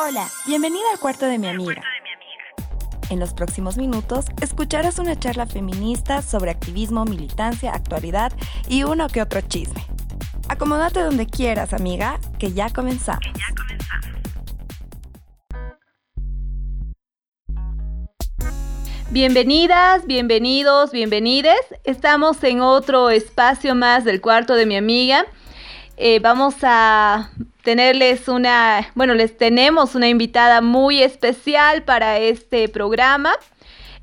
Hola, bienvenida al cuarto de mi amiga. En los próximos minutos escucharás una charla feminista sobre activismo, militancia, actualidad y uno que otro chisme. Acomódate donde quieras, amiga, que ya comenzamos. Bienvenidas, bienvenidos, bienvenides. Estamos en otro espacio más del cuarto de mi amiga. Eh, vamos a tenerles una, bueno, les tenemos una invitada muy especial para este programa.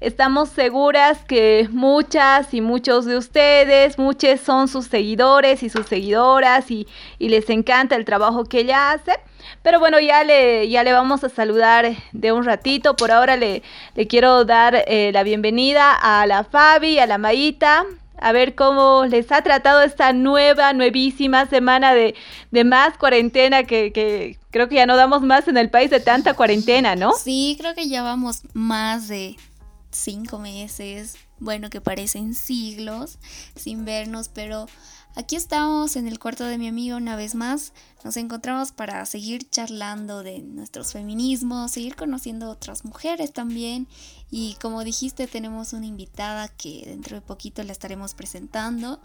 Estamos seguras que muchas y muchos de ustedes, muchos son sus seguidores y sus seguidoras y, les encanta el trabajo que ella hace. Pero bueno, ya le, ya le vamos a saludar de un ratito. Por ahora le, le quiero dar eh, la bienvenida a la Fabi, a la Maíta, a ver cómo les ha tratado esta nueva, nuevísima semana de, de más cuarentena que, que, creo que ya no damos más en el país de tanta cuarentena, ¿no? Sí, creo que ya vamos más de cinco meses, bueno, que parecen siglos sin vernos, pero aquí estamos en el cuarto de mi amigo una vez más. Nos encontramos para seguir charlando de nuestros feminismos, seguir conociendo otras mujeres también. Y como dijiste, tenemos una invitada que dentro de poquito la estaremos presentando.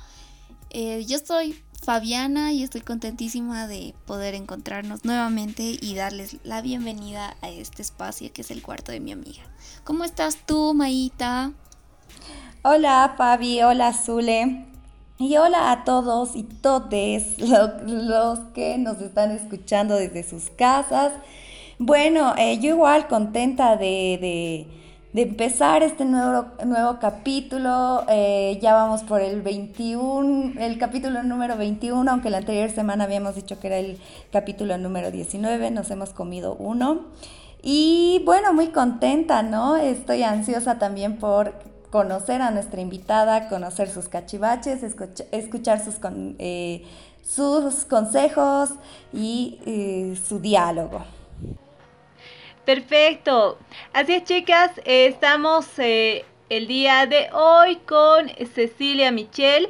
Eh, yo soy Fabiana y estoy contentísima de poder encontrarnos nuevamente y darles la bienvenida a este espacio que es el cuarto de mi amiga. ¿Cómo estás tú, Maíta? Hola, Fabi. Hola, Zule. Y hola a todos y todes los, que nos están escuchando desde sus casas. Bueno, eh, yo igual contenta de de empezar este nuevo, nuevo capítulo. Eh, ya vamos por el 21, el capítulo número 21, aunque la anterior semana habíamos dicho que era el capítulo número 19, nos hemos comido uno. Y bueno, muy contenta, ¿no? Estoy ansiosa también por conocer a nuestra invitada, conocer sus cachivaches, escuchar sus, eh, sus consejos y eh, su diálogo. Perfecto. Así es, chicas, estamos eh, el día de hoy con Cecilia Michel.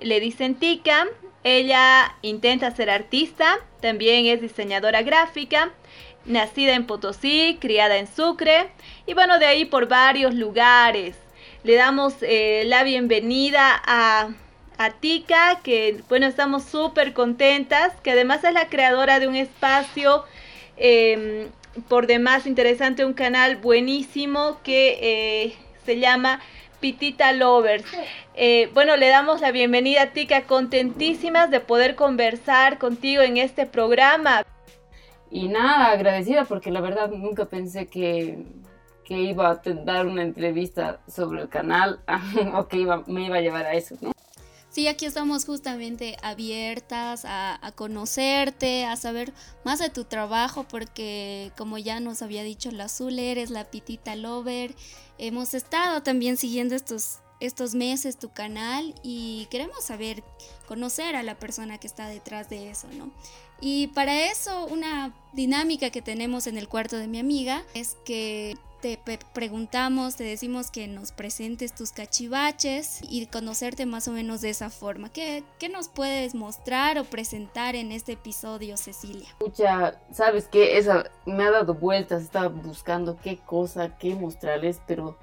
Le dicen Tica. Ella intenta ser artista, también es diseñadora gráfica, nacida en Potosí, criada en Sucre y bueno, de ahí por varios lugares. Le damos eh, la bienvenida a, a Tica, que bueno, estamos súper contentas, que además es la creadora de un espacio em, por demás interesante, un canal buenísimo que eh, se llama Pitita Lovers. Eh, bueno, le damos la bienvenida a Tica, contentísimas de poder conversar contigo en este programa. Y nada, agradecida porque la verdad nunca pensé que, que iba a dar una entrevista sobre el canal o que iba, me iba a llevar a eso, ¿no? Sí, aquí estamos justamente abiertas a, conocerte, a saber más de tu trabajo, porque como ya nos había dicho la Azul, eres la Pitita Lover. Hemos estado también siguiendo estos, estos meses tu canal y queremos saber, conocer a la persona que está detrás de eso, ¿no? Y para eso, una dinámica que tenemos en el cuarto de mi amiga es que te preguntamos, te decimos que nos presentes tus cachivaches y conocerte más o menos de esa forma. ¿Qué, qué nos puedes mostrar o presentar en este episodio, Cecilia? Escucha, sabes que esa me ha dado vueltas, estaba buscando qué cosa, qué mostrarles, pero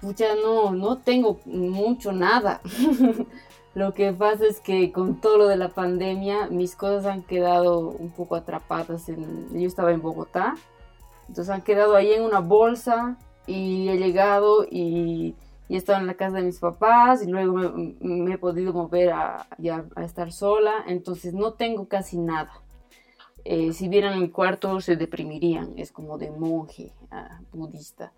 pucha, no, no tengo mucho nada. Lo que pasa es que con todo lo de la pandemia, mis cosas han quedado un poco atrapadas. En, yo estaba en Bogotá entonces han quedado ahí en una bolsa y he llegado y, y he estado en la casa de mis papás y luego me, he podido mover a, estar sola. Entonces no tengo casi nada. Eh, si vieran mi cuarto se deprimirían, es como de monje ah, budista.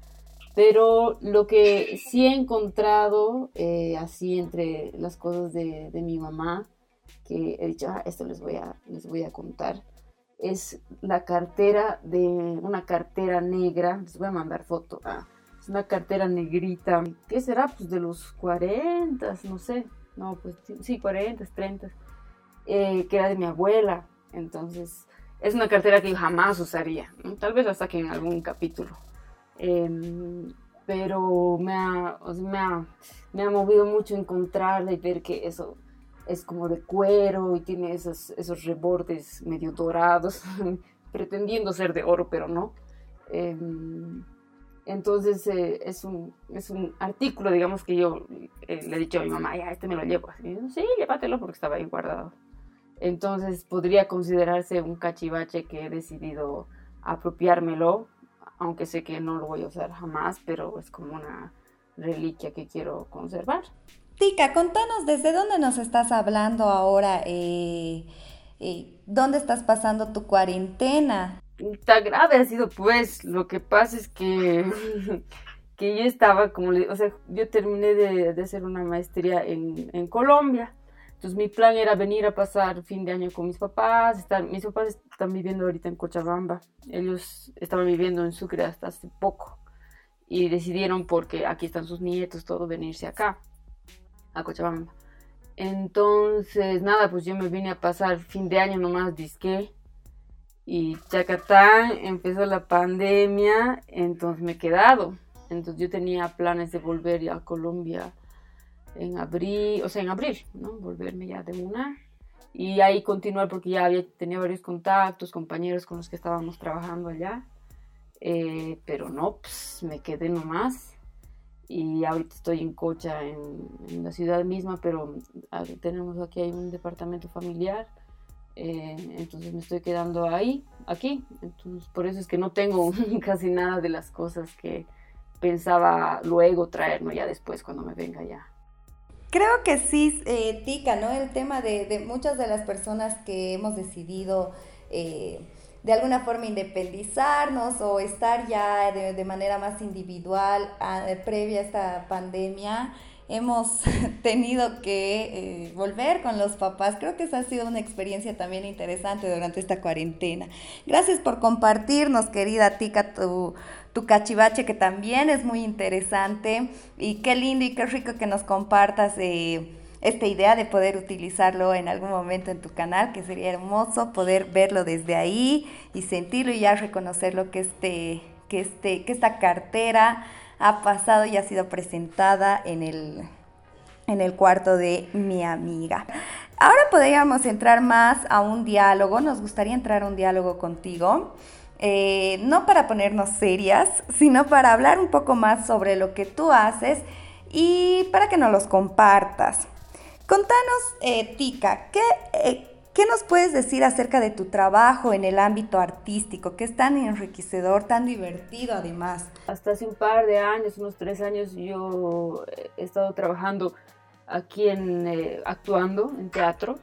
Pero lo que sí he encontrado, eh, así entre las cosas de, de, mi mamá, que he dicho, ah, esto les voy a, les voy a contar, es la cartera de una cartera negra. Les voy a mandar foto. Ah, es una cartera negrita. ¿Qué será? Pues de los 40, no sé. No, pues sí, 40, 30. Eh, que era de mi abuela. Entonces, es una cartera que jamás usaría. Tal vez hasta que en algún capítulo. Em, pero me ha, me, ha, me ha movido mucho encontrarla y ver que eso es como de cuero y tiene esos, esos rebordes medio dorados. pretendiendo ser de oro, pero no. Em, entonces eh, es, un, es un artículo, digamos, que yo eh, le he dicho a mi mamá, ya, este me lo llevo. Así, sí, llévatelo porque estaba ahí guardado. Entonces podría considerarse un cachivache que he decidido apropiármelo, aunque sé que no lo voy a usar jamás, pero es como una reliquia que quiero conservar. Tica, contanos desde dónde nos estás hablando ahora, eh, eh, dónde estás pasando tu cuarentena. Tan grave ha sido pues, lo que pasa es que, que yo estaba como, o sea, yo terminé de, hacer una maestría en, en, Colombia, entonces mi plan era venir a pasar fin de año con mis papás, estar, mis papás están viviendo ahorita en Cochabamba, ellos estaban viviendo en Sucre hasta hace poco y decidieron porque aquí están sus nietos, todo, venirse acá a Cochabamba. Entonces, nada, pues yo me vine a pasar fin de año nomás disque. Y Chacatán empezó la pandemia, entonces me he quedado. Entonces yo tenía planes de volver a Colombia en abril, o sea, en abril, ¿no? Volverme ya de una. Y ahí continuar porque ya tenía varios contactos, compañeros con los que estábamos trabajando allá. Eh, pero no, pues me quedé nomás y ahorita estoy en Cocha, en, la ciudad misma, pero ah, tenemos aquí hay un departamento familiar, eh, entonces me estoy quedando ahí, aquí, entonces por eso es que no tengo casi nada de las cosas que pensaba luego traerme ya después cuando me venga ya. Creo que sí, eh, Tica, ¿no? El tema de, de, muchas de las personas que hemos decidido... Eh, de alguna forma independizarnos o estar ya de, manera más individual previa a esta pandemia. Hemos tenido que eh, volver con los papás. Creo que esa ha sido una experiencia también interesante durante esta cuarentena. Gracias por compartirnos, querida Tica, tu, tu cachivache, que también es muy interesante. Y qué lindo y qué rico que nos compartas. Eh, esta idea de poder utilizarlo en algún momento en tu canal, que sería hermoso poder verlo desde ahí y sentirlo y ya reconocer lo que, este, que, este, que esta cartera ha pasado y ha sido presentada en el, en el cuarto de mi amiga. Ahora podríamos entrar más a un diálogo, nos gustaría entrar a un diálogo contigo. Eh, no para ponernos serias, sino para hablar un poco más sobre lo que tú haces y para que nos los compartas. Contanos, eh, Tika, eh, ¿qué, nos puedes decir acerca de tu trabajo en el ámbito artístico, que es tan enriquecedor, tan divertido además? Hasta hace un par de años, unos tres años, yo he estado trabajando aquí en, eh, actuando en teatro.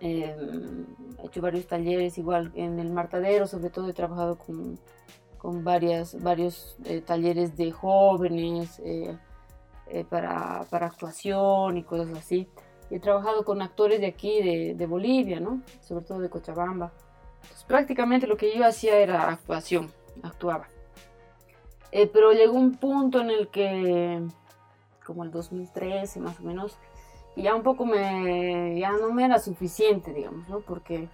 Em, he hecho varios talleres, igual en el Martadero, sobre todo he trabajado con, con varias, varios talleres de jóvenes eh, para, para, actuación y cosas así. He trabajado con actores de aquí, de, de Bolivia, ¿no? Sobre todo de Cochabamba. Entonces, prácticamente lo que yo hacía era actuación, actuaba. Eh, pero llegó un punto en el que, como el 2013 más o menos, ya un poco me, ya no me era suficiente, digamos, ¿no? Porque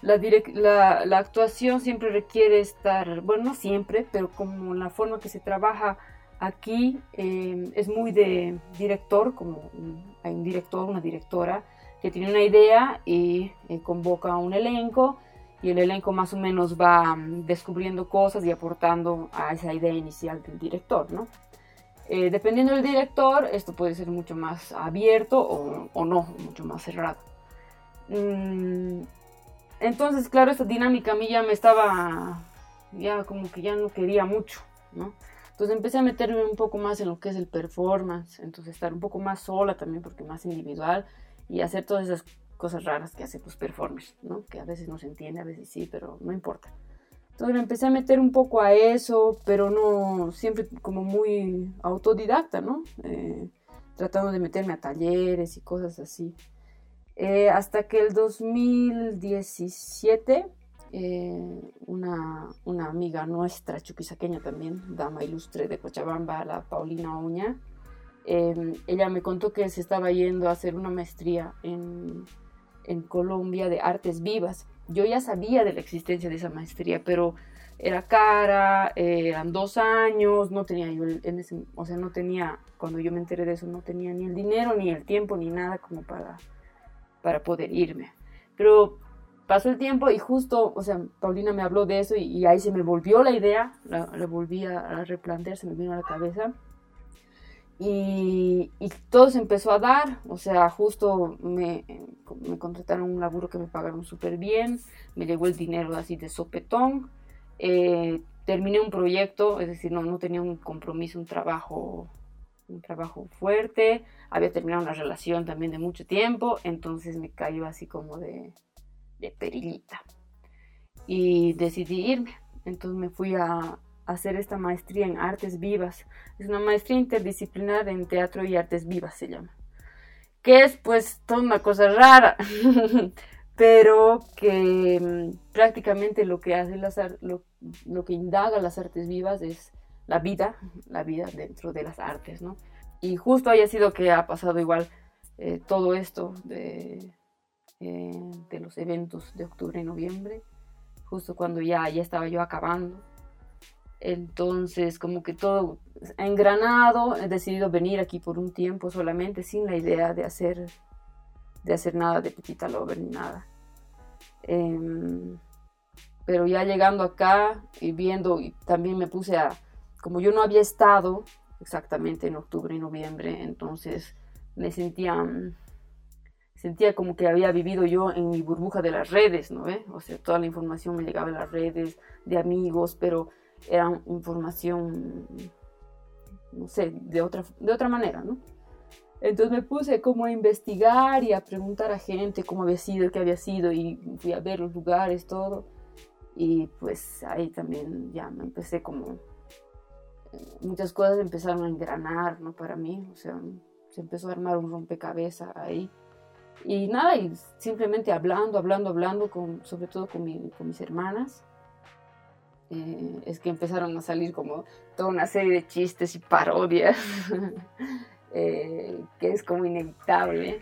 la, la, la, actuación siempre requiere estar, bueno, no siempre, pero como la forma que se trabaja Aquí eh, es muy de director, como hay un director, una directora que tiene una idea y eh, convoca a un elenco y el elenco más o menos va mm, descubriendo cosas y aportando a esa idea inicial del director, ¿no? Eh, dependiendo del director, esto puede ser mucho más abierto o, o no, mucho más cerrado. Mm, entonces, claro, esta dinámica a mí ya me estaba, ya como que ya no quería mucho, ¿no? Entonces empecé a meterme un poco más en lo que es el performance, entonces estar un poco más sola también porque más individual y hacer todas esas cosas raras que hacen los performers, ¿no? Que a veces no se entiende, a veces sí, pero no importa. Entonces me empecé a meter un poco a eso, pero no siempre como muy autodidacta, ¿no? Eh, tratando de meterme a talleres y cosas así. Eh, hasta que el 2017 eh, una, una, amiga nuestra, chuquisaqueña también, dama ilustre de Cochabamba, la Paulina Oña, em, ella me contó que se estaba yendo a hacer una maestría en, en Colombia de artes vivas. Yo ya sabía de la existencia de esa maestría, pero era cara, eran dos años, no tenía yo, en ese, o sea, no tenía, cuando yo me enteré de eso, no tenía ni el dinero, ni el tiempo, ni nada como para, para poder irme. Pero pasó el tiempo y justo, o sea, Paulina me habló de eso y, ahí se me volvió la idea, la, volví a, replantear, se me vino a la cabeza. Y, todo se empezó a dar, o sea, justo me, me contrataron un laburo que me pagaron súper bien, me llegó el dinero así de sopetón, eh, terminé un proyecto, es decir, no, no tenía un compromiso, un trabajo, un trabajo fuerte, había terminado una relación también de mucho tiempo, entonces me cayó así como de, de perillita. Y decidí irme. Entonces me fui a, hacer esta maestría en artes vivas. Es una maestría interdisciplinar en teatro y artes vivas se llama. Que es pues toda una cosa rara, pero que mm, prácticamente lo que hace las, lo, lo, que indaga las artes vivas es la vida, la vida dentro de las artes, ¿no? Y justo haya sido que ha pasado igual eh, todo esto de, eh, de los eventos de octubre y noviembre, justo cuando ya, ya estaba yo acabando. Entonces, como que todo engranado, he decidido venir aquí por un tiempo solamente, sin la idea de hacer, de hacer nada de Petita Lover ni nada. Em, pero ya llegando acá y viendo, y también me puse a, como yo no había estado exactamente en octubre y noviembre, entonces me sentía mm, sentía como que había vivido yo en mi burbuja de las redes, ¿no? O sea, toda la información me llegaba de las redes, de amigos, pero era información, no sé, de otra, de otra manera, ¿no? Entonces me puse como a investigar y a preguntar a gente cómo había sido, qué había sido, y fui a ver los lugares, todo. Y pues ahí también ya me empecé como... Muchas cosas empezaron a engranar, ¿no? Para mí, o sea, se empezó a armar un rompecabezas ahí y nada, y simplemente hablando, hablando, hablando, con, sobre todo con, mis hermanas, eh, es que empezaron a salir como toda una serie de chistes y parodias, eh, que es como inevitable.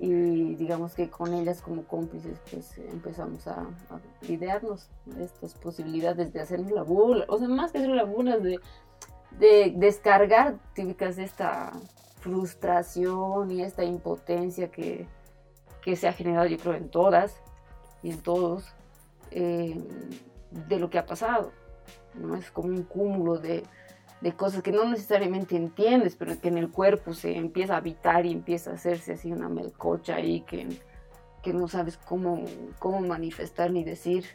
Y digamos que con ellas como cómplices pues empezamos a, a idearnos estas posibilidades de hacernos la burla, o sea, más que hacer la burla, de, de descargar típicas de esta frustración y esta impotencia que, se ha generado, yo creo, en todas y en todos, eh, de lo que ha pasado. ¿no? Es como un cúmulo de, cosas que no necesariamente entiendes, pero que en el cuerpo se empieza a habitar y empieza a hacerse así una melcocha ahí que, que no sabes cómo, cómo manifestar ni decir.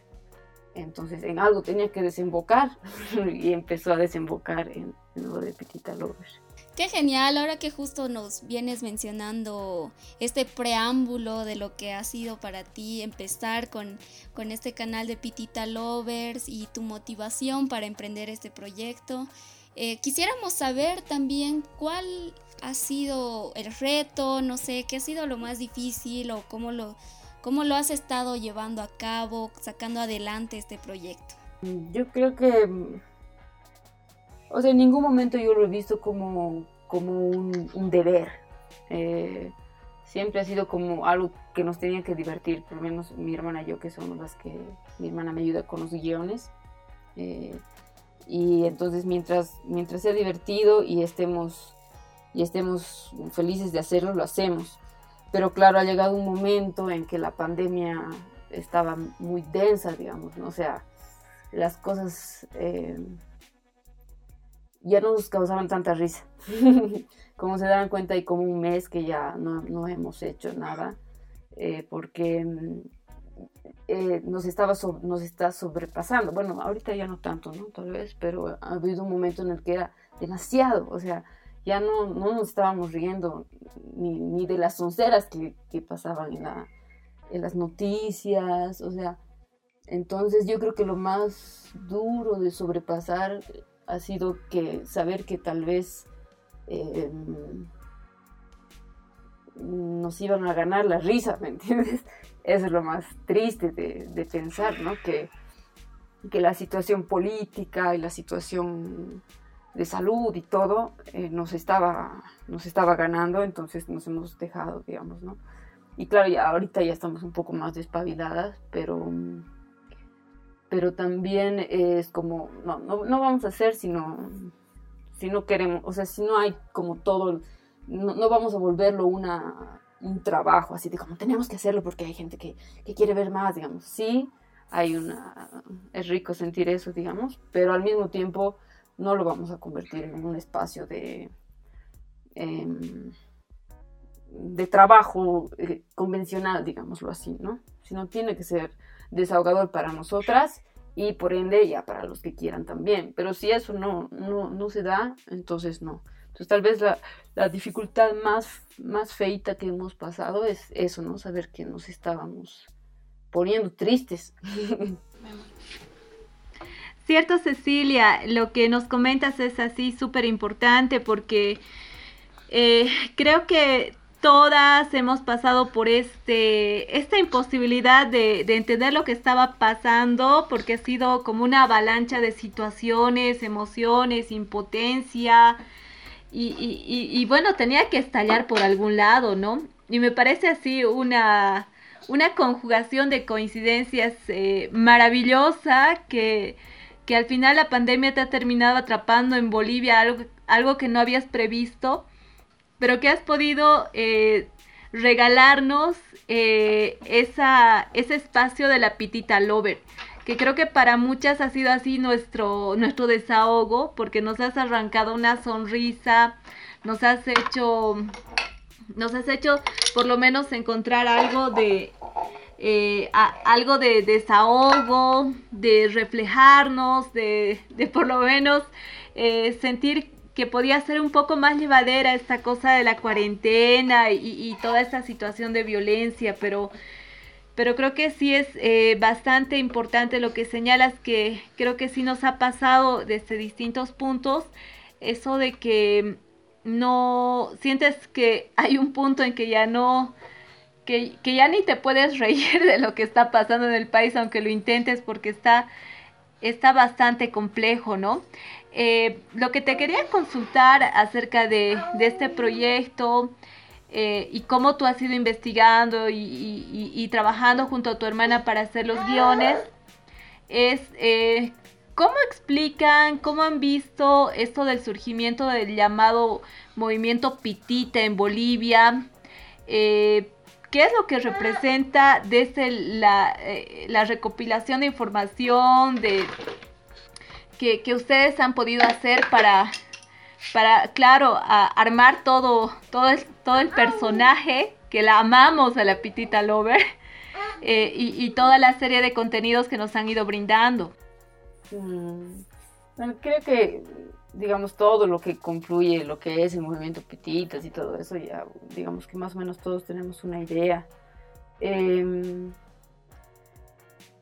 Entonces en algo tenía que desembocar y empezó a desembocar en, lo de Petita Lover. Qué genial, ahora que justo nos vienes mencionando este preámbulo de lo que ha sido para ti empezar con, con este canal de Pitita Lovers y tu motivación para emprender este proyecto. Eh, quisiéramos saber también cuál ha sido el reto, no sé, qué ha sido lo más difícil o cómo lo, cómo lo has estado llevando a cabo, sacando adelante este proyecto. Yo creo que o sea, en ningún momento yo lo he visto como, como un, deber. Eh, siempre ha sido como algo que nos tenía que divertir, por lo menos mi hermana y yo, que somos las que mi hermana me ayuda con los guiones. Eh, y entonces mientras, mientras sea divertido y estemos, y estemos felices de hacerlo, lo hacemos. Pero claro, ha llegado un momento en que la pandemia estaba muy densa, digamos, ¿no? O sea, las cosas... Eh, ya no nos causaban tanta risa. como se dan cuenta, hay como un mes que ya no, hemos hecho nada, eh, porque mm, eh, nos, estaba nos está sobrepasando. Bueno, ahorita ya no tanto, ¿no? Tal vez, pero ha habido un momento en el que era demasiado, o sea, ya no, no nos estábamos riendo ni, de las onceras que, que pasaban en, la, en las noticias, o sea, entonces yo creo que lo más duro de sobrepasar ha sido que saber que tal vez em, nos iban a ganar la risa, ¿me entiendes? Eso es lo más triste de, pensar, ¿no? Que, que, la situación política y la situación de salud y todo eh, nos, estaba, nos estaba ganando, entonces nos hemos dejado, digamos, ¿no? Y claro, ya ahorita ya estamos un poco más despabiladas, pero pero también es como, no, no, vamos a hacer si no, si no queremos, o sea, si no hay como todo, no, vamos a volverlo una, un trabajo, así de como tenemos que hacerlo porque hay gente que, que quiere ver más, digamos. Sí, hay una, es rico sentir eso, digamos, pero al mismo tiempo no lo vamos a convertir en un espacio de, em, de trabajo eh, convencional, digámoslo así, ¿no? Sino tiene que ser desahogador para nosotras y por ende ya para los que quieran también. Pero si eso no, no, no se da, entonces no. Entonces tal vez la, la, dificultad más, más feita que hemos pasado es eso, ¿no? Saber que nos estábamos poniendo tristes. Cierto, Cecilia, lo que nos comentas es así súper importante porque eh, creo que todas hemos pasado por este, esta imposibilidad de, de, entender lo que estaba pasando, porque ha sido como una avalancha de situaciones, emociones, impotencia, y, bueno, tenía que estallar por algún lado, ¿no? Y me parece así una, una conjugación de coincidencias eh, maravillosa que, que al final la pandemia te ha terminado atrapando en Bolivia, algo, algo que no habías previsto pero que has podido eh, regalarnos eh, esa, ese espacio de la pitita lover, que creo que para muchas ha sido así nuestro, nuestro desahogo, porque nos has arrancado una sonrisa, nos has hecho, nos has hecho por lo menos encontrar algo de, eh, algo de desahogo, de reflejarnos, de, de por lo menos sentir que podía ser un poco más llevadera esta cosa de la cuarentena y, toda esta situación de violencia, pero, pero creo que sí es eh, bastante importante lo que señalas, que creo que sí nos ha pasado desde distintos puntos, eso de que no sientes que hay un punto en que ya no, que, que ya ni te puedes reír de lo que está pasando en el país, aunque lo intentes, porque está, está bastante complejo, ¿no? Eh, lo que te quería consultar acerca de, este proyecto eh, y cómo tú has ido investigando y, trabajando junto a tu hermana para hacer los guiones es eh, cómo explican, cómo han visto esto del surgimiento del llamado movimiento Pitita en Bolivia. ¿Qué es lo que representa desde la, la recopilación de información, de que, ustedes han podido hacer para, para claro, armar todo, todo, el, todo el personaje que la amamos a la Pitita Lover eh, y, toda la serie de contenidos que nos han ido brindando. Mm, bueno, creo que, digamos, todo lo que concluye lo que es el movimiento Pititas y todo eso, ya, digamos que más o menos todos tenemos una idea. Em,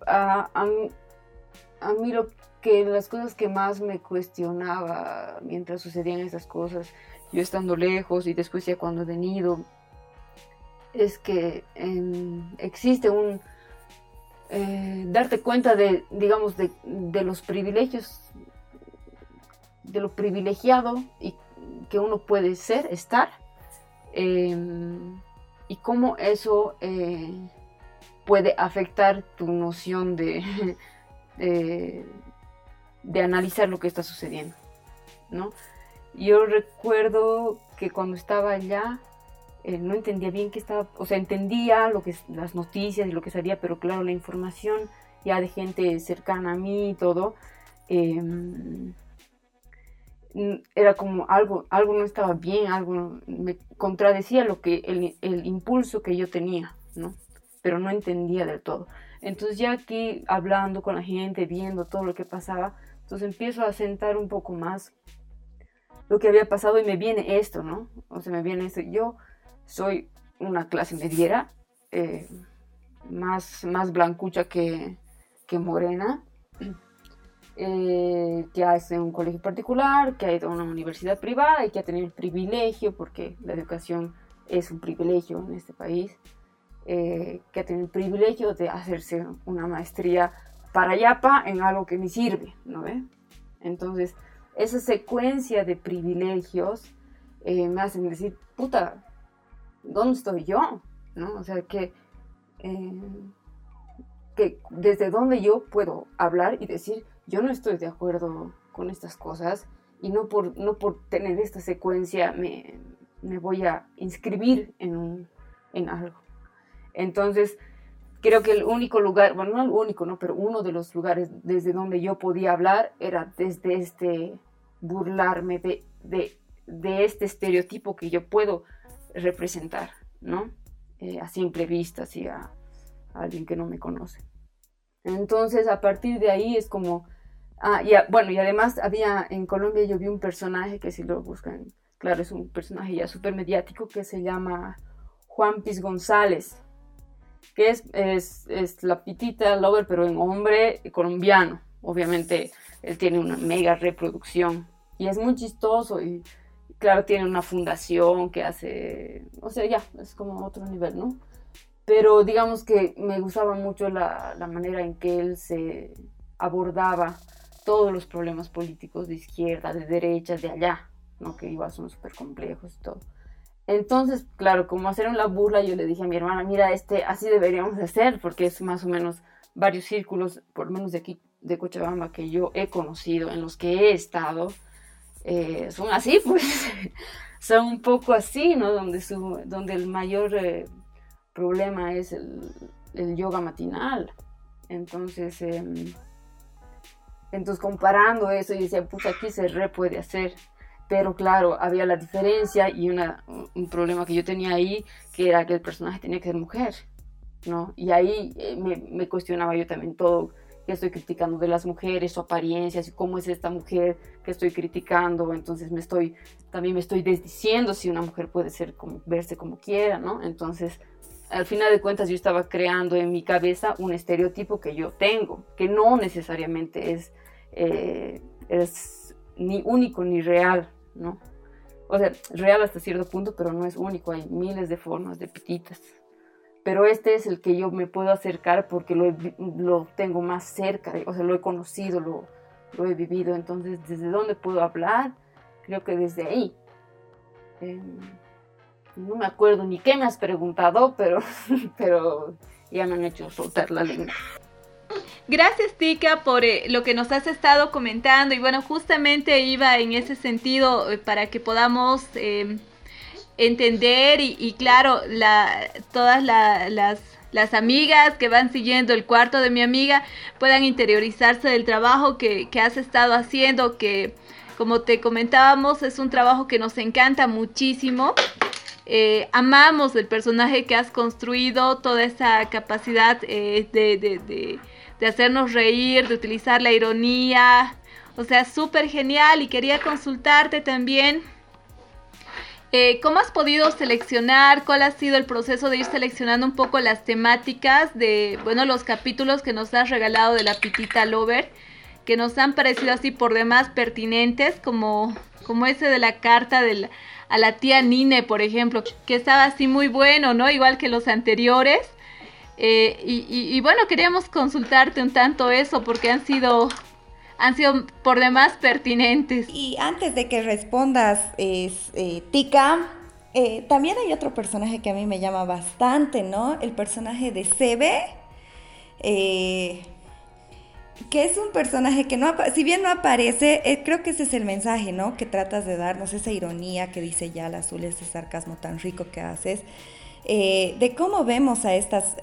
a, a, mí lo que las cosas que más me cuestionaba mientras sucedían esas cosas, yo estando lejos y después ya cuando he venido, es que em, existe un eh, darte cuenta de, digamos, de, los privilegios, de lo privilegiado y que uno puede ser, estar, em, y cómo eso eh, puede afectar tu noción de, de analizar lo que está sucediendo, ¿no? Yo recuerdo que cuando estaba allá eh, no entendía bien qué estaba, o sea, entendía lo que las noticias y lo que salía, pero claro, la información ya de gente cercana a mí y todo, em, era como algo, algo no estaba bien, algo me contradecía lo que el, el impulso que yo tenía, ¿no? Pero no entendía del todo. Entonces ya aquí hablando con la gente, viendo todo lo que pasaba, entonces empiezo a sentar un poco más lo que había pasado y me viene esto, ¿no? O sea, me viene esto. Yo soy una clase mediera, eh, más, más blancucha que, que morena, eh, que un colegio particular, que ha ido a una universidad privada y que ha tenido el privilegio, porque la educación es un privilegio en este país, eh, que ha tenido el privilegio de hacerse una maestría para Yapa en algo que me sirve, ¿no ve? Entonces, esa secuencia de privilegios eh, me hacen decir, puta, ¿dónde estoy yo? ¿No? O sea, que, eh, que desde dónde yo puedo hablar y decir, yo no estoy de acuerdo con estas cosas y no por, no por tener esta secuencia me, me voy a inscribir en en algo. Entonces, creo que el único lugar, bueno, no el único, ¿no? Pero uno de los lugares desde donde yo podía hablar era desde este burlarme de, de, de este estereotipo que yo puedo representar, ¿no? Eh, a simple vista, así a, alguien que no me conoce. Entonces, a partir de ahí es como... Ah, y bueno, y además había en Colombia yo vi un personaje que si lo buscan, claro, es un personaje ya súper mediático que se llama Juan Piz González, que es, es, es la pitita lover, pero en hombre colombiano. Obviamente él tiene una mega reproducción y es muy chistoso y claro, tiene una fundación que hace, o sea, ya, es como otro nivel, ¿no? Pero digamos que me gustaba mucho la, la manera en que él se abordaba todos los problemas políticos de izquierda, de derecha, de allá, ¿no? Que igual son súper complejos y todo. Entonces, claro, como hacer una burla, yo le dije a mi hermana, mira, este, así deberíamos de hacer, porque es más o menos varios círculos, por menos de aquí, de Cochabamba, que yo he conocido, en los que he estado, eh, son así, pues, son un poco así, ¿no? Donde, su, donde el mayor eh, problema es el, yoga matinal. Entonces, eh, entonces comparando eso, y decía, pues aquí se re puede hacer. Pero claro, había la diferencia y una, un problema que yo tenía ahí, que era que el personaje tenía que ser mujer, ¿no? Y ahí eh, me, me cuestionaba yo también todo que estoy criticando de las mujeres, su apariencia, cómo es esta mujer que estoy criticando, entonces me estoy, también me estoy desdiciendo si una mujer puede ser como, verse como quiera, ¿no? Entonces, al final de cuentas yo estaba creando en mi cabeza un estereotipo que yo tengo, que no necesariamente es, eh, es ni único ni real, ¿no? O sea, real hasta cierto punto, pero no es único, hay miles de formas de pititas pero este es el que yo me puedo acercar porque lo, lo tengo más cerca, o sea, lo he conocido, lo, lo, he vivido. Entonces, ¿desde dónde puedo hablar? Creo que desde ahí. Eh, no me acuerdo ni qué me has preguntado, pero, pero ya me han hecho soltar la lengua. Gracias, Tika, por eh, lo que nos has estado comentando. Y bueno, justamente iba en ese sentido eh, para que podamos em, entender y, claro, la, todas las, amigas que van siguiendo el cuarto de mi amiga puedan interiorizarse del trabajo que, has estado haciendo, que como te comentábamos es un trabajo que nos encanta muchísimo. Eh, amamos el personaje que has construido, toda esa capacidad eh, de, hacernos reír, de utilizar la ironía. O sea, súper genial y quería consultarte también eh, ¿Cómo has podido seleccionar? ¿Cuál ha sido el proceso de ir seleccionando un poco las temáticas de, bueno, los capítulos que nos has regalado de la Pitita Lover, que nos han parecido así por demás pertinentes, como, como ese de la carta de a la tía Nine, por ejemplo, que estaba así muy bueno, ¿no? Igual que los anteriores. Eh, y, bueno, queríamos consultarte un tanto eso, porque han sido han sido por demás pertinentes. Y antes de que respondas, es, eh, Tika, eh, también hay otro personaje que a mí me llama bastante, ¿no? El personaje de Sebe, que es un personaje que no, si bien no aparece, creo que ese es el mensaje, ¿no? Que tratas de darnos, esa ironía que dice ya el azul, ese sarcasmo tan rico que haces, de cómo vemos a estas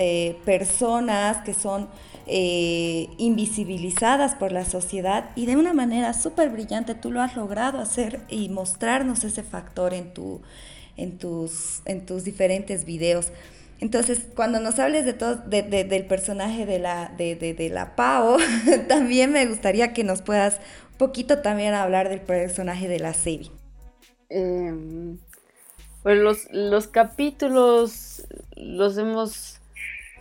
personas que son eh, invisibilizadas por la sociedad y de una manera súper brillante tú lo has logrado hacer y mostrarnos ese factor en, tu, en, tus, en tus diferentes videos. Entonces, cuando nos hables de todo, del personaje de la, de, la Pau, también me gustaría que nos puedas un poquito también hablar del personaje de la Sebi. Eh, pues los, los capítulos los hemos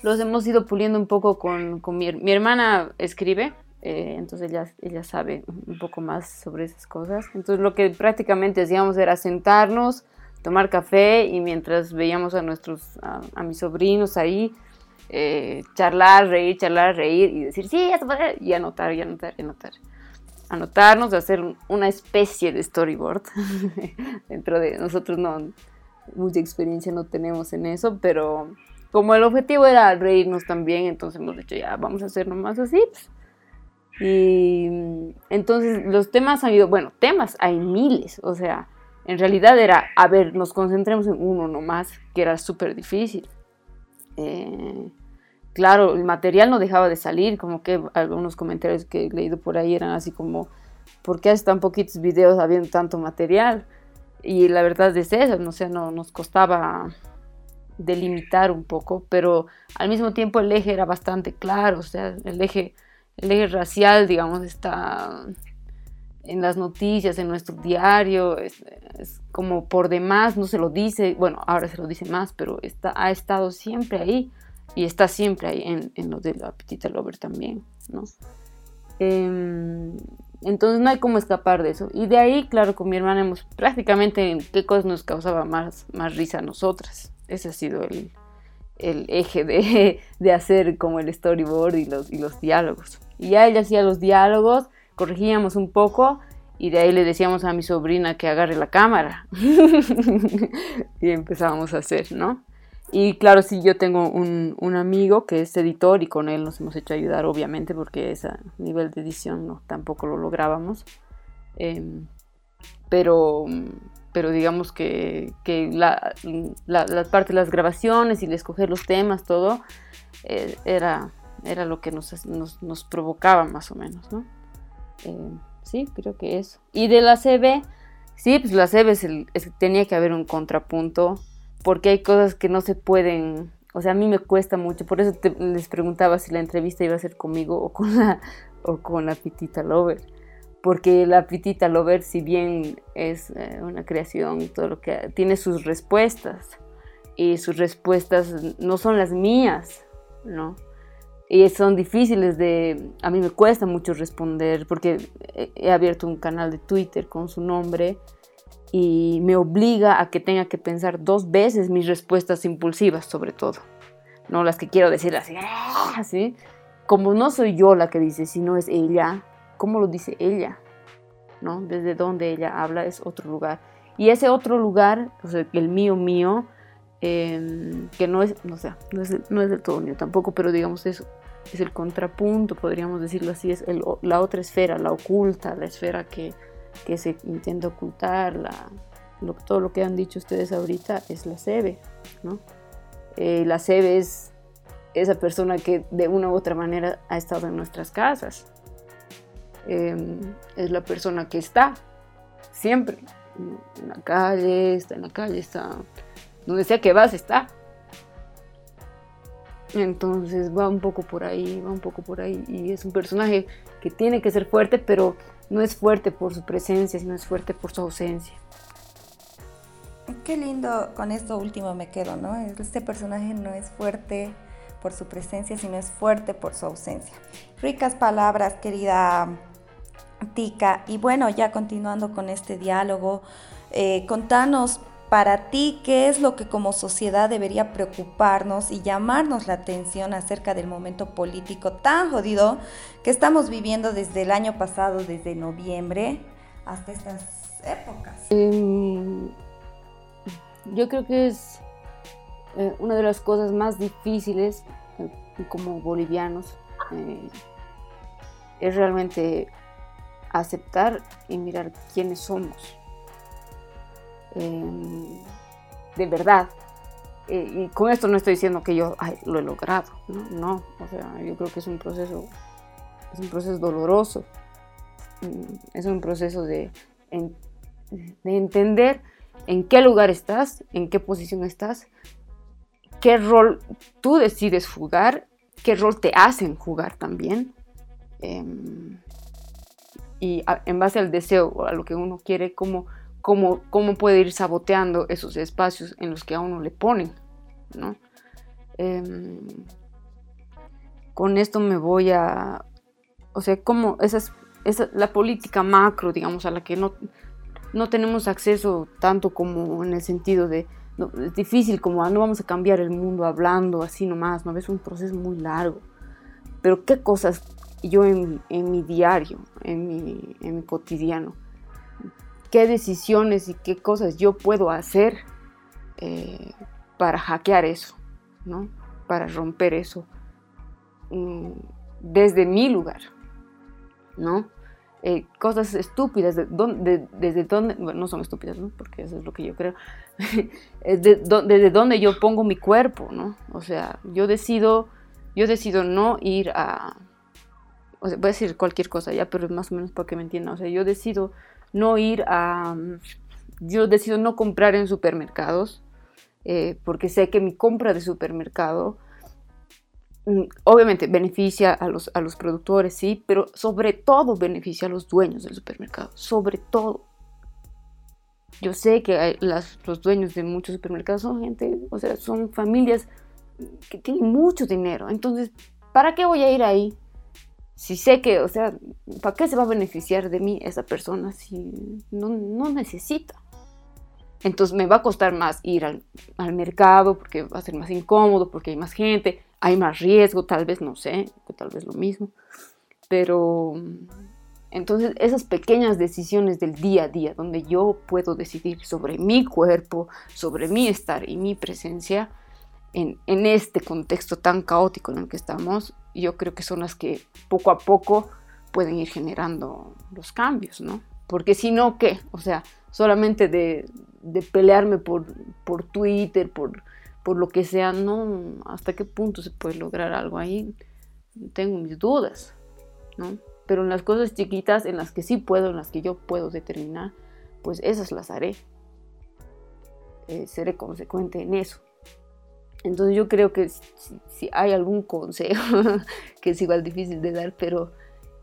los hemos ido puliendo un poco con, con mi, mi, hermana escribe, eh, entonces ella, ella sabe un poco más sobre esas cosas. Entonces lo que prácticamente hacíamos era sentarnos, tomar café y mientras veíamos a nuestros, a, mis sobrinos ahí, eh, charlar, reír, charlar, reír y decir, sí, y anotar, y anotar, y anotar. Anotarnos, hacer una especie de storyboard. Dentro de nosotros no, mucha experiencia no tenemos en eso, pero como el objetivo era reírnos también, entonces hemos dicho, ya, vamos a hacer nomás así. Pues. Y entonces los temas han ido, bueno, temas hay miles, o sea, en realidad era, a ver, nos concentremos en uno nomás, que era súper difícil. Eh, claro, el material no dejaba de salir, como que algunos comentarios que he leído por ahí eran así como, ¿por qué hace tan poquitos videos habiendo tanto material? Y la verdad es eso, no sé, no, nos costaba delimitar un poco, pero al mismo tiempo el eje era bastante claro, o sea, el eje, el eje racial, digamos, está en las noticias, en nuestro diario, es, como por demás, no se lo dice, bueno, ahora se lo dice más, pero está, ha estado siempre ahí y está siempre ahí en, en lo de la Petita Lover también, ¿no? Em, entonces no hay cómo escapar de eso. Y de ahí, claro, con mi hermana hemos prácticamente en qué cosas nos causaba más, más risa a nosotras. Ese ha sido el, el eje de, de, hacer como el storyboard y los, y los diálogos. Y ya ella hacía los diálogos corregíamos un poco y de ahí le decíamos a mi sobrina que agarre la cámara. y empezábamos a hacer, ¿no? Y claro, sí, yo tengo un, un, amigo que es editor y con él nos hemos hecho ayudar, obviamente, porque ese nivel de edición no, tampoco lo lográbamos. Eh, pero, pero digamos que, que la, la, parte de las grabaciones y el escoger los temas, todo, eh, era, era lo que nos, nos, nos provocaba más o menos, ¿no? Eh, sí, creo que eso. Y de la CB, sí, pues la CB es el, tenía que haber un contrapunto, porque hay cosas que no se pueden, o sea, a mí me cuesta mucho, por eso les preguntaba si la entrevista iba a ser conmigo o con la, o con la Pitita Lover. Porque la Pitita Lover, si bien es eh, una creación todo lo que tiene sus respuestas, y sus respuestas no son las mías, ¿no? y son difíciles de, a mí me cuesta mucho responder porque he abierto un canal de Twitter con su nombre y me obliga a que tenga que pensar dos veces mis respuestas impulsivas sobre todo, no las que quiero decir así, así, como no soy yo la que dice, sino es ella, ¿cómo lo dice ella? ¿No? Desde donde ella habla es otro lugar. Y ese otro lugar, o sea, el mío mío, eh, que no es, no, sé, no, es, no es del todo mío tampoco, pero digamos eso, es el contrapunto, podríamos decirlo así, es el, la otra esfera, la oculta, la esfera que, que se intenta ocultar, lo, todo lo que han dicho ustedes ahorita es la SEBE, ¿no? Eh, la SEBE es esa persona que de una u otra manera ha estado en nuestras casas, eh, es la persona que está siempre en la calle, está en la calle, está donde sea que vas, está. Entonces va un poco por ahí, va un poco por ahí. Y es un personaje que tiene que ser fuerte, pero no es fuerte por su presencia, sino es fuerte por su ausencia. Qué lindo, con esto último me quedo, ¿no? Este personaje no es fuerte por su presencia, sino es fuerte por su ausencia. Ricas palabras, querida Tica. Y bueno, ya continuando con este diálogo, eh, contanos para ti, ¿qué es lo que como sociedad debería preocuparnos y llamarnos la atención acerca del momento político tan jodido que estamos viviendo desde el año pasado, desde noviembre hasta estas épocas? Em, yo creo que es eh, una de las cosas más difíciles eh, como bolivianos. Eh, es realmente aceptar y mirar quiénes somos Em, de verdad. Eh, y con esto no estoy diciendo que yo lo he logrado, ¿no? o sea, yo creo que es un proceso, es un proceso doloroso, mm, es un proceso de, de entender en qué lugar estás, en qué posición estás, qué rol tú decides jugar, qué rol te hacen jugar también. Em, y en base al deseo a lo que uno quiere, cómo, cómo, puede ir saboteando esos espacios en los que a uno le ponen, ¿no? Em, con esto me voy a, o sea, como esa es, la política macro, digamos, a la que no, no tenemos acceso tanto como en el sentido de, es difícil, como ah, no vamos a cambiar el mundo hablando así nomás, ¿no? Es un proceso muy largo. Pero qué cosas yo en, mi diario, en mi, en mi cotidiano, qué decisiones y qué cosas yo puedo hacer eh, para hackear eso, ¿no? Para romper eso mm, desde mi lugar, ¿no? eh, cosas estúpidas, de, desde dónde, bueno, no son estúpidas, ¿no? Porque eso es lo que yo creo, es de, desde dónde yo pongo mi cuerpo, ¿no? O sea, yo decido, yo decido no ir a, o sea, voy a decir cualquier cosa ya, pero más o menos para que me entiendan, o sea, yo decido no ir a, yo decido no comprar en supermercados, eh, porque sé que mi compra de supermercado mm, obviamente beneficia a los, a los productores, sí, pero sobre todo beneficia a los dueños del supermercado, sobre todo. Yo sé que los dueños de muchos supermercados son gente, o sea, son familias que tienen mucho dinero. Entonces, ¿para qué voy a ir ahí? Si sé que, o sea, ¿para qué se va a beneficiar de mí esa persona si no, no necesita? Entonces me va a costar más ir al, mercado porque va a ser más incómodo, porque hay más gente, hay más riesgo, tal vez, no sé, tal vez lo mismo. Pero entonces esas pequeñas decisiones del día a día, donde yo puedo decidir sobre mi cuerpo, sobre mi estar y mi presencia en, en este contexto tan caótico en el que estamos, yo creo que son las que poco a poco pueden ir generando los cambios, ¿no? Porque si no, ¿qué? O sea, solamente de, de pelearme por, por Twitter, por, por lo que sea, no, hasta qué punto se puede lograr algo ahí, tengo mis dudas, ¿no? Pero en las cosas chiquitas, en las que sí puedo, en las que yo puedo determinar, pues esas las haré. Eh, seré consecuente en eso. Entonces yo creo que si, hay algún consejo, que es igual difícil de dar, pero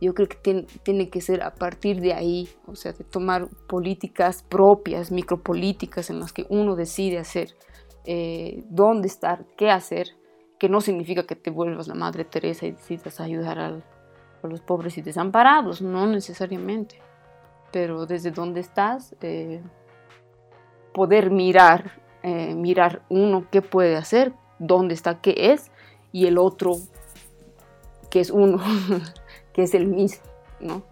yo creo que tiene, que ser a partir de ahí, o sea, de tomar políticas propias, micropolíticas en las que uno decide hacer, eh, dónde estar, qué hacer, que no significa que te vuelvas la Madre Teresa y decidas ayudar a los pobres y desamparados, no necesariamente, pero desde dónde estás, eh, poder mirar, eh, mirar uno qué puede hacer, dónde está, qué es, y el otro, que es uno. que es el mismo, ¿no?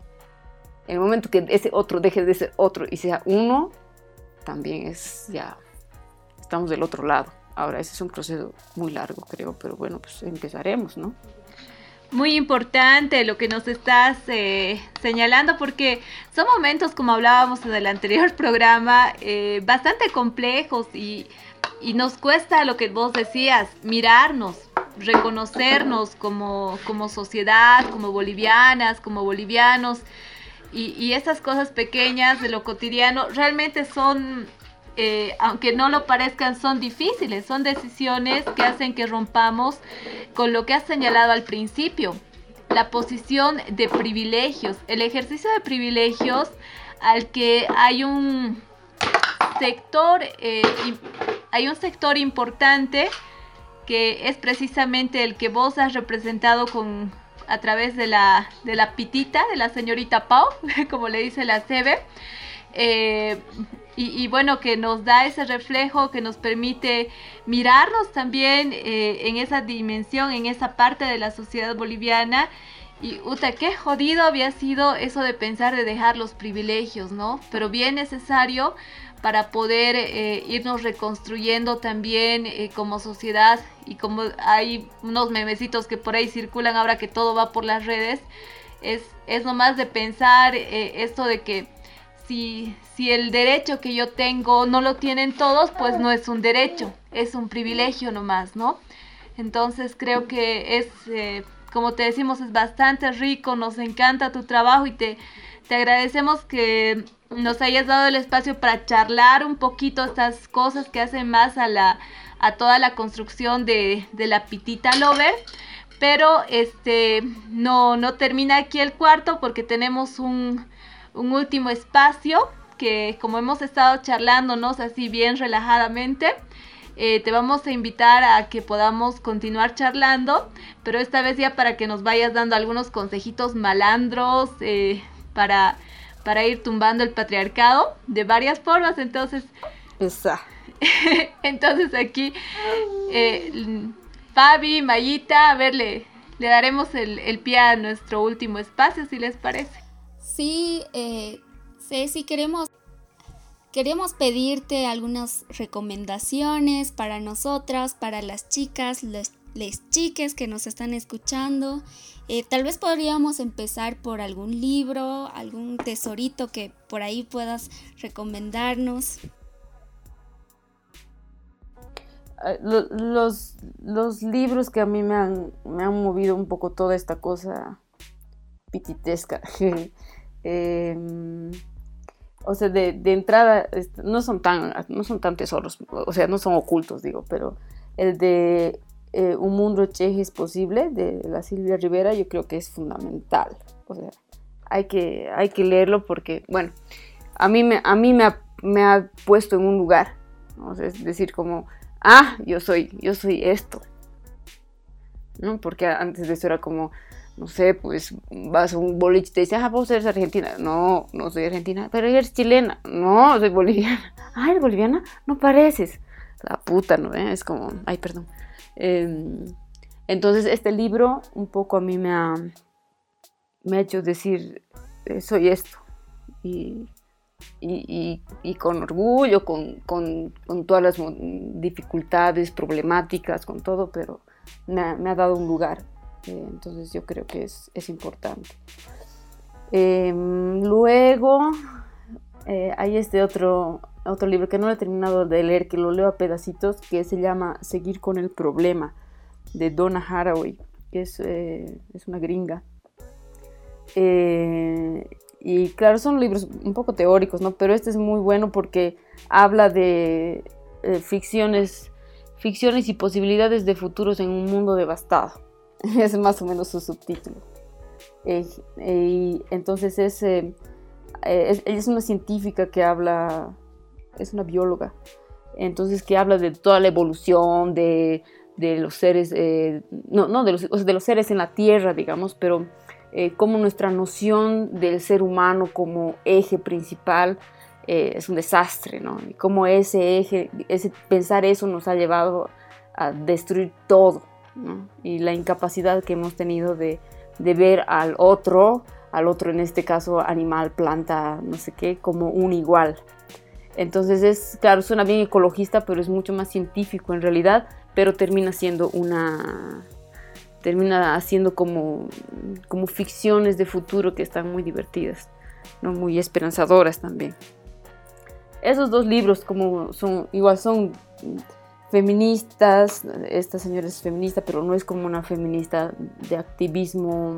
En el momento que ese otro deje de ser otro y sea uno, también es ya, estamos del otro lado. Ahora, ese es un proceso muy largo, creo, pero bueno, pues empezaremos, ¿no? Muy importante lo que nos estás eh, señalando porque son momentos, como hablábamos en el anterior programa, eh, bastante complejos y, y nos cuesta lo que vos decías, mirarnos, reconocernos como, como sociedad, como bolivianas, como bolivianos, y, y estas cosas pequeñas de lo cotidiano realmente son, eh, aunque no lo parezcan, son difíciles, son decisiones que hacen que rompamos con lo que has señalado al principio, la posición de privilegios, el ejercicio de privilegios al que hay un sector, eh, hay un sector importante que es precisamente el que vos has representado con a través de la, de la pitita, de la señorita Pau, como le dice la CB. Eh, y, bueno, que nos da ese reflejo, que nos permite mirarnos también eh, en esa dimensión, en esa parte de la sociedad boliviana. Y, uta, qué jodido había sido eso de pensar de dejar los privilegios, ¿no? Pero bien necesario para poder eh, irnos reconstruyendo también eh, como sociedad y como hay unos memecitos que por ahí circulan ahora que todo va por las redes, es, es nomás de pensar esto de que si, el derecho que yo tengo no lo tienen todos, pues no es un derecho, es un privilegio nomás, ¿no? Entonces creo que es, como te decimos, es bastante rico, nos encanta tu trabajo y te, te agradecemos que nos hayas dado el espacio para charlar un poquito estas cosas que hacen más a la a toda la construcción de, la pitita lover pero este no no termina aquí el cuarto porque tenemos un, último espacio que como hemos estado charlándonos así bien relajadamente eh, te vamos a invitar a que podamos continuar charlando, pero esta vez ya para que nos vayas dando algunos consejitos malandros eh, para para ir tumbando el patriarcado de varias formas. Entonces, entonces aquí, eh, Fabi, Mayita, a ver, le, daremos el, pie a nuestro último espacio, si les parece. Sí, eh, Ceci, queremos, pedirte algunas recomendaciones para nosotras, para las chicas, les chiques que nos están escuchando. Eh, tal vez podríamos empezar por algún libro, algún tesorito que por ahí puedas recomendarnos. Ah, los, los libros que a mí me han, me han movido un poco toda esta cosa pititesca. Em, o sea, de, entrada no son tan no son tan tesoros, o sea, no son ocultos, digo, pero el de eh, Un mundo cheje es posible de la Silvia Rivera yo creo que es fundamental. O sea, hay que, hay que leerlo porque, bueno, a mí me, a mí me, ha, me ha puesto en un lugar. es decir, como, ah, yo soy, yo soy esto. ¿No? Porque antes de eso era como, no sé, pues vas a un boliche y te dicen, ah, vos eres argentina. No, no soy argentina, pero eres chilena. No, soy boliviana. Ah, ¿eres boliviana? No pareces. La puta, ¿no? Es como, ay, perdón. Em, entonces, este libro un poco a mí me ha, me ha hecho decir, eh, soy esto. Y, y, y, con orgullo, con, con, con, todas las dificultades, problemáticas, con todo, pero me ha, me ha dado un lugar eh, entonces yo creo que es, es importante. Em, luego eh, hay este otro, otro libro que no he terminado de leer, que lo leo a pedacitos, que se llama Seguir con el problema, de Donna Haraway, que es, eh, es una gringa. y claro, son libros un poco teóricos, ¿no? Pero este es muy bueno porque habla de ficciones, ficciones y posibilidades de futuros en un mundo devastado. es más o menos su subtítulo. Eh, y entonces es, eh, ella es una científica que habla, es una bióloga, entonces que habla de toda la evolución de, de los seres, eh, no, no de, los, de los seres en la Tierra, digamos, pero como nuestra noción del ser humano como eje principal es un desastre, ¿no? Y cómo ese eje, ese, pensar eso nos ha llevado a destruir todo y la incapacidad que hemos tenido de, ver al otro, al otro en este caso animal, planta, no sé qué, como un igual. Entonces es, claro, suena bien ecologista, pero es mucho más científico en realidad, pero termina siendo una, termina haciendo como, como ficciones de futuro que están muy divertidas, ¿no? muy esperanzadoras también. Esos dos libros como son, igual son feministas, esta señora es feminista, pero no es como una feminista de activismo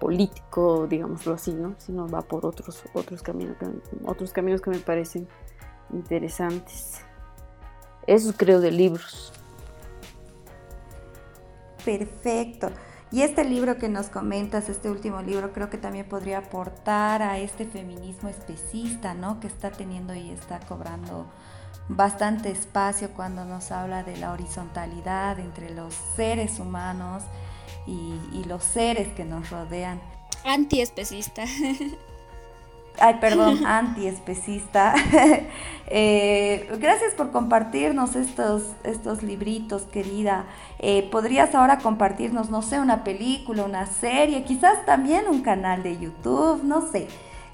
político, digámoslo así, ¿no? Sino va por otros, otros, caminos, otros caminos que me parecen interesantes. Eso creo de libros. Perfecto. Y este libro que nos comentas, este último libro, creo que también podría aportar a este feminismo especista, ¿no? Que está teniendo y está cobrando bastante espacio cuando nos habla de la horizontalidad entre los seres humanos y, los seres que nos rodean. Antiespecista. Ay, perdón, antiespecista. eh, gracias por compartirnos estos, estos libritos, querida. Eh, ¿Podrías ahora compartirnos, no sé, una película, una serie, quizás también un canal de YouTube, no sé?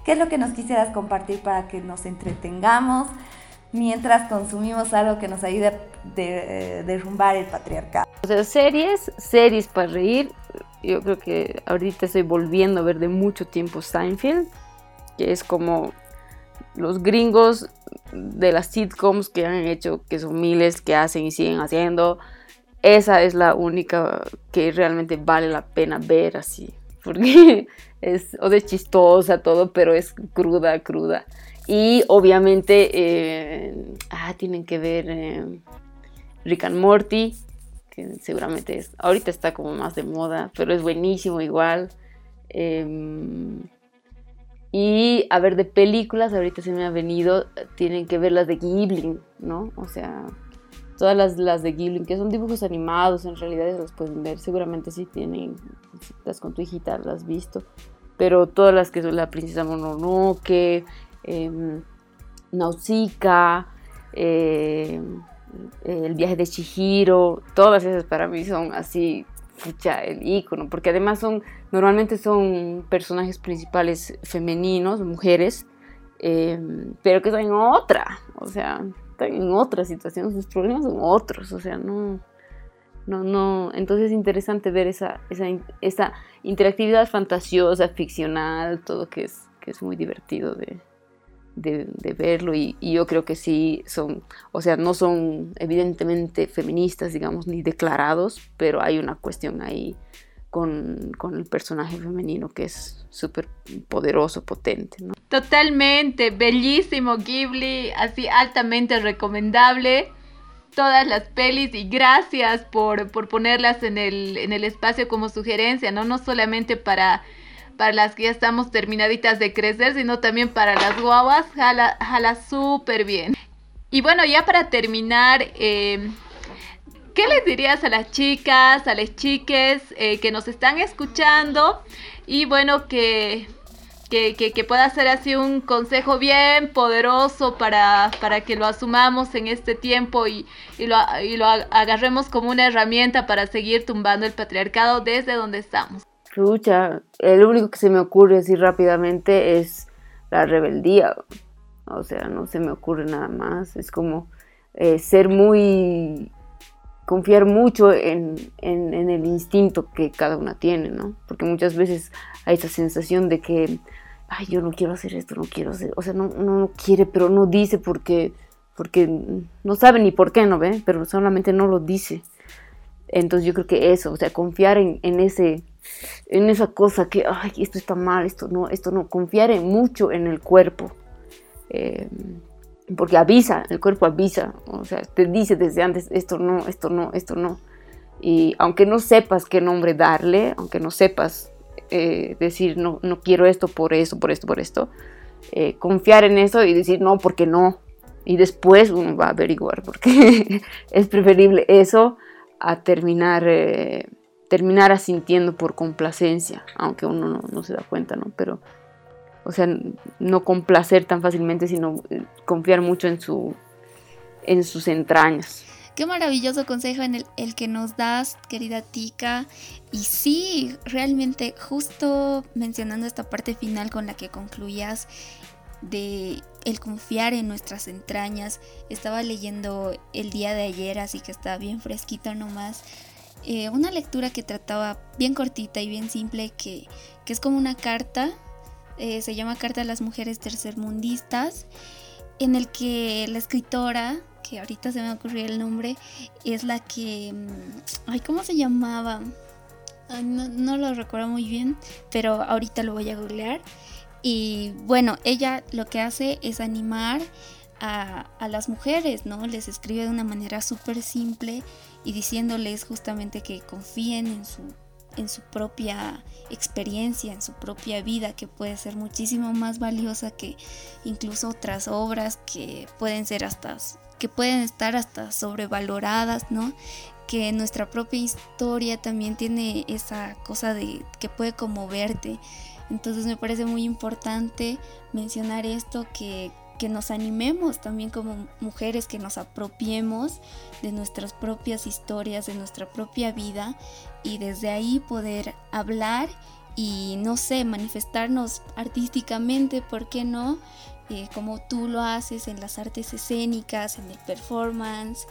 ¿Qué es lo que nos quisieras compartir para que nos entretengamos? Mientras consumimos algo que nos ayude a eh, derrumbar el patriarcado. O sea, series, series para reír. Yo creo que ahorita estoy volviendo a ver de mucho tiempo Seinfeld, que es como los gringos de las sitcoms que han hecho, que son miles, que hacen y siguen haciendo. Esa es la única que realmente vale la pena ver así. Porque es, o de chistosa todo, pero es cruda, cruda. Y obviamente, eh, ah, tienen que ver eh, Rick and Morty, que seguramente es, ahorita está como más de moda, pero es buenísimo igual. Em, y a ver, de películas, ahorita se me ha venido, tienen que ver las de Ghibli, ¿no? O sea, todas las, las de Ghibli, que son dibujos animados, en realidad las pueden ver, seguramente sí tienen, las con tu hijita las has visto, pero todas las que son la princesa Mononoke, eh, Nausicaa, em, el viaje de Chihiro, todas esas para mí son así, fucha, el icono, porque además son, normalmente son personajes principales femeninos, mujeres, em, pero que están en otra, o sea, están en otra situación, sus problemas son otros, o sea, no, No, no, entonces es interesante ver esa, esa, esa interactividad fantasiosa, ficcional, todo que es, que es muy divertido de, de, verlo y, yo creo que sí son, o sea, no son evidentemente feministas, digamos, ni declarados, pero hay una cuestión ahí con, con el personaje femenino que es súper poderoso, potente. Totalmente, bellísimo Ghibli, así altamente recomendable. Todas las pelis y gracias por, por ponerlas en el, en el espacio como sugerencia, ¿no? No solamente para para las que ya estamos terminaditas de crecer, sino también para las guaguas, jala, jala súper bien. Y bueno, ya para terminar, eh, ¿qué les dirías a las chicas, a las chiques eh, que nos están escuchando? Y bueno, que, que, que, pueda ser así un consejo bien poderoso para, para que lo asumamos en este tiempo y, y, lo, y lo agarremos como una herramienta para seguir tumbando el patriarcado desde donde estamos. Lucha, el único que se me ocurre así rápidamente es la rebeldía. O sea, no se me ocurre nada más. Es como eh, ser muy. confiar mucho en, el instinto que cada una tiene, ¿no? Porque muchas veces hay esa sensación de que, ay, yo no quiero hacer esto, no quiero hacer. O sea, no, no quiere, pero no dice porque. porque no sabe ni por qué, ¿no ve? Pero solamente no lo dice. Entonces yo creo que eso, o sea, confiar en ese en esa cosa que, ay, esto está mal, esto no, esto no, confiar en mucho en el cuerpo. Eh, porque avisa, el cuerpo avisa, o sea, te dice desde antes, esto no, esto no, esto no. Y aunque no sepas qué nombre darle, aunque no sepas eh, decir, no, no quiero esto por eso, por esto, por esto, eh, confiar en eso y decir, no, porque no. Y después uno va a averiguar, porque es preferible eso a terminar terminar asintiendo por complacencia, aunque uno no, se da cuenta, ¿no? Pero, o sea, no complacer tan fácilmente, sino eh, confiar mucho en, su, en sus entrañas. Qué maravilloso consejo en el, el, que nos das, querida Tika. Y sí, realmente, justo mencionando esta parte final con la que concluías de el confiar en nuestras entrañas, estaba leyendo el día de ayer, así que está bien fresquito nomás eh, una lectura que trataba bien cortita y bien simple, que, es como una carta, eh, se llama Carta a las Mujeres Tercermundistas, en el que la escritora, que ahorita se me ocurrió el nombre, es la que... Mm, ay, ¿cómo se llamaba? no, lo recuerdo muy bien, pero ahorita lo voy a googlear. Y bueno, ella lo que hace es animar a, a las mujeres, ¿no? Les escribe de una manera súper simple y diciéndoles justamente que confíen en su, en su propia experiencia, en su propia vida, que puede ser muchísimo más valiosa que incluso otras obras que pueden ser hasta que pueden estar hasta sobrevaloradas, ¿no? Que nuestra propia historia también tiene esa cosa de que puede conmoverte. Entonces me parece muy importante mencionar esto que que nos animemos también como mujeres, que nos apropiemos de nuestras propias historias, de nuestra propia vida y desde ahí poder hablar y no sé, manifestarnos artísticamente, ¿por qué no? Eh, como tú lo haces en las artes escénicas, en el performance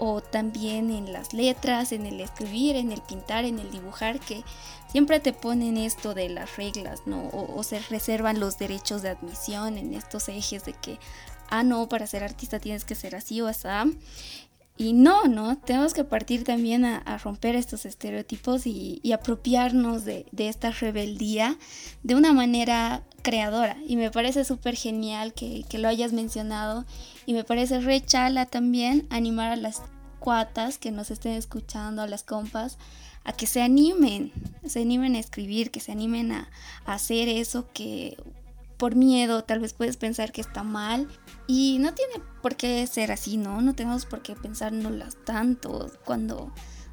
o también en las letras, en el escribir, en el pintar, en el dibujar, que siempre te ponen esto de las reglas, ¿no? O, se reservan los derechos de admisión en estos ejes de que, ah, no, para ser artista tienes que ser así o así. Y no, ¿no? Tenemos que partir también a, romper estos estereotipos y, apropiarnos de, esta rebeldía de una manera creadora. Y me parece súper genial que, que, lo hayas mencionado. Y me parece rechala también animar a las cuatas que nos estén escuchando, a las compas, a que se animen, se animen a escribir, que se animen a, hacer eso que por miedo tal vez puedes pensar que está mal y no tiene por qué ser así, ¿no? No tenemos por qué pensárnoslas tanto cuando,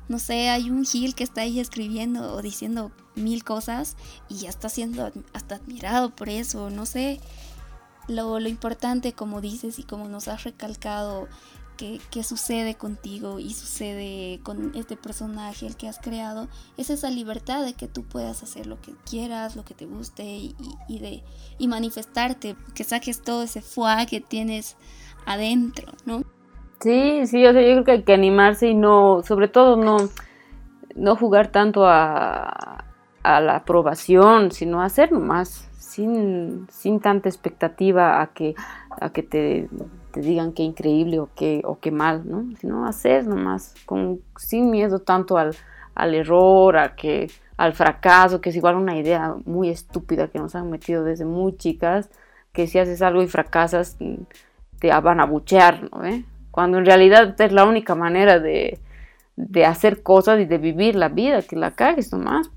no sé, hay un Gil que está ahí escribiendo o diciendo mil cosas y ya está siendo hasta admirado por eso, no sé. Lo, lo importante, como dices y como nos has recalcado que, sucede contigo y sucede con este personaje, el que has creado, es esa libertad de que tú puedas hacer lo que quieras, lo que te guste y, de, y manifestarte, que saques todo ese fuá que tienes adentro, ¿no? Sí, sí, o sea, yo creo que hay que animarse y no, sobre todo no, no jugar tanto a, a la aprobación, sino hacer nomás, sin, sin tanta expectativa a que, a que te, digan qué increíble o qué, o qué mal, ¿no? Sino hacer nomás, con, sin miedo tanto al, al error, a que, al fracaso, que es igual una idea muy estúpida que nos han metido desde muy chicas, que si haces algo y fracasas, te van a buchear, ¿no? ¿Eh? Cuando en realidad es la única manera de, de hacer cosas y de vivir la vida, que la cagues nomás.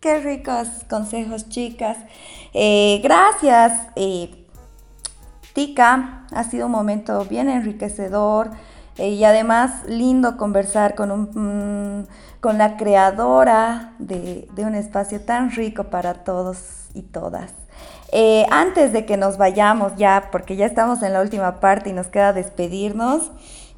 Qué ricos consejos, chicas. Eh, gracias, eh, Ha sido un momento bien enriquecedor eh, y además lindo conversar con, un, mm, con la creadora de, un espacio tan rico para todos y todas. antes de que nos vayamos ya, porque ya estamos en la última parte y nos queda despedirnos,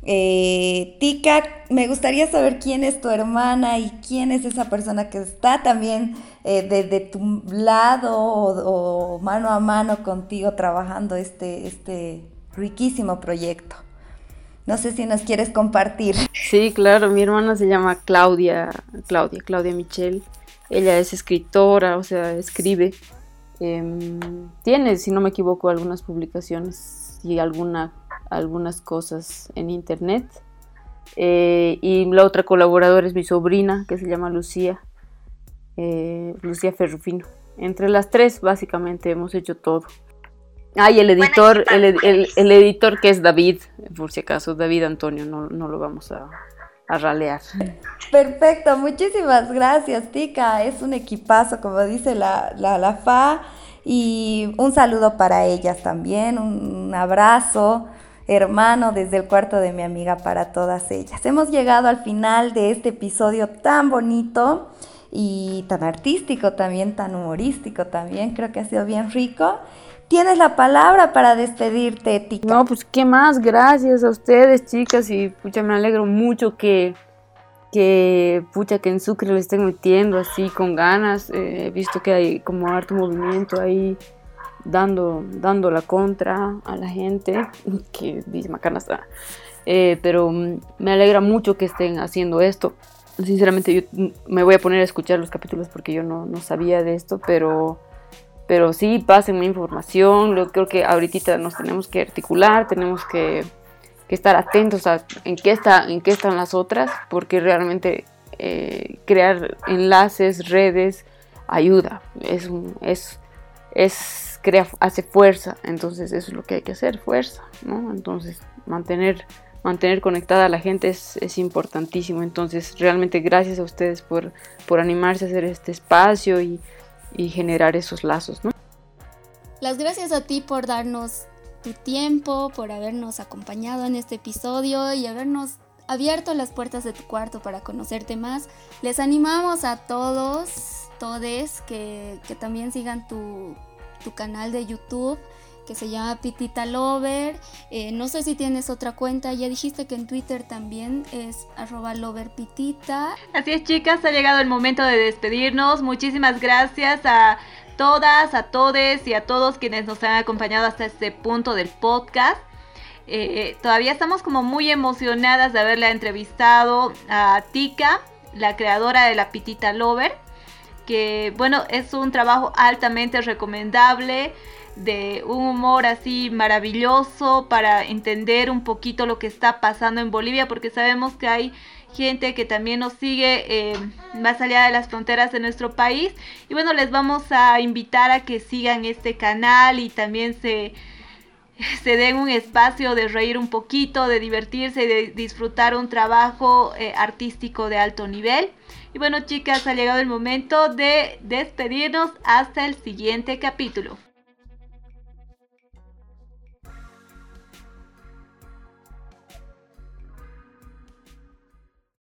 eh, Tika, me gustaría saber quién es tu hermana y quién es esa persona que está también eh, de, tu lado o, mano a mano contigo trabajando este, este riquísimo proyecto. No sé si nos quieres compartir. Sí, claro, mi hermana se llama Claudia, Claudia, Claudia Michel. Ella es escritora, o sea, escribe. Em, tiene, si no me equivoco, algunas publicaciones y alguna algunas cosas en internet. Eh, y la otra colaboradora es mi sobrina, que se llama Lucía, eh, Lucía Ferrufino. Entre las tres, básicamente, hemos hecho todo. Ah, y el editor, el, editor que es David, por si acaso, David Antonio, no, lo vamos a, a, ralear. Perfecto, muchísimas gracias, Tica. Es un equipazo, como dice la, la, la FA. Y un saludo para ellas también, un abrazo hermano desde el cuarto de mi amiga para todas ellas. Hemos llegado al final de este episodio tan bonito y tan artístico también, tan humorístico también. Creo que ha sido bien rico. Tienes la palabra para despedirte, Tica. No, pues qué más, gracias a ustedes, chicas, y pucha, me alegro mucho que, que pucha, que en Sucre lo estén metiendo así con ganas. Eh, he visto que hay como harto movimiento ahí dando, dando la contra a la gente, que dice Macana está. Eh, pero mm, me alegra mucho que estén haciendo esto. Sinceramente yo mm, me voy a poner a escuchar los capítulos porque yo no, no sabía de esto, pero, pero sí, pásenme información. Yo creo que ahorita nos tenemos que articular, tenemos que, que estar atentos a en qué, está, en qué están las otras, porque realmente eh, crear enlaces, redes, ayuda. Es, es, es crea, hace fuerza, entonces eso es lo que hay que hacer, fuerza, ¿no? Entonces mantener, mantener conectada a la gente es, es importantísimo, entonces realmente gracias a ustedes por, por animarse a hacer este espacio y, y generar esos lazos, ¿no? Las gracias a ti por darnos tu tiempo, por habernos acompañado en este episodio y habernos abierto las puertas de tu cuarto para conocerte más. Les animamos a todos, todes, que, que también sigan tu, tu canal de YouTube que se llama Pitita Lover. Eh, no sé si tienes otra cuenta, ya dijiste que en Twitter también es arroba loverpitita. Así es chicas, ha llegado el momento de despedirnos. Muchísimas gracias a todas, a todes y a todos quienes nos han acompañado hasta este punto del podcast. Eh, todavía estamos como muy emocionadas de haberla entrevistado a Tika, la creadora de la Pitita Lover que bueno, es un trabajo altamente recomendable, de un humor así maravilloso para entender un poquito lo que está pasando en Bolivia, porque sabemos que hay gente que también nos sigue eh, más allá de las fronteras de nuestro país. Y bueno, les vamos a invitar a que sigan este canal y también se, se den un espacio de reír un poquito, de divertirse y de disfrutar un trabajo eh, artístico de alto nivel. Y bueno chicas, ha llegado el momento de despedirnos hasta el siguiente capítulo.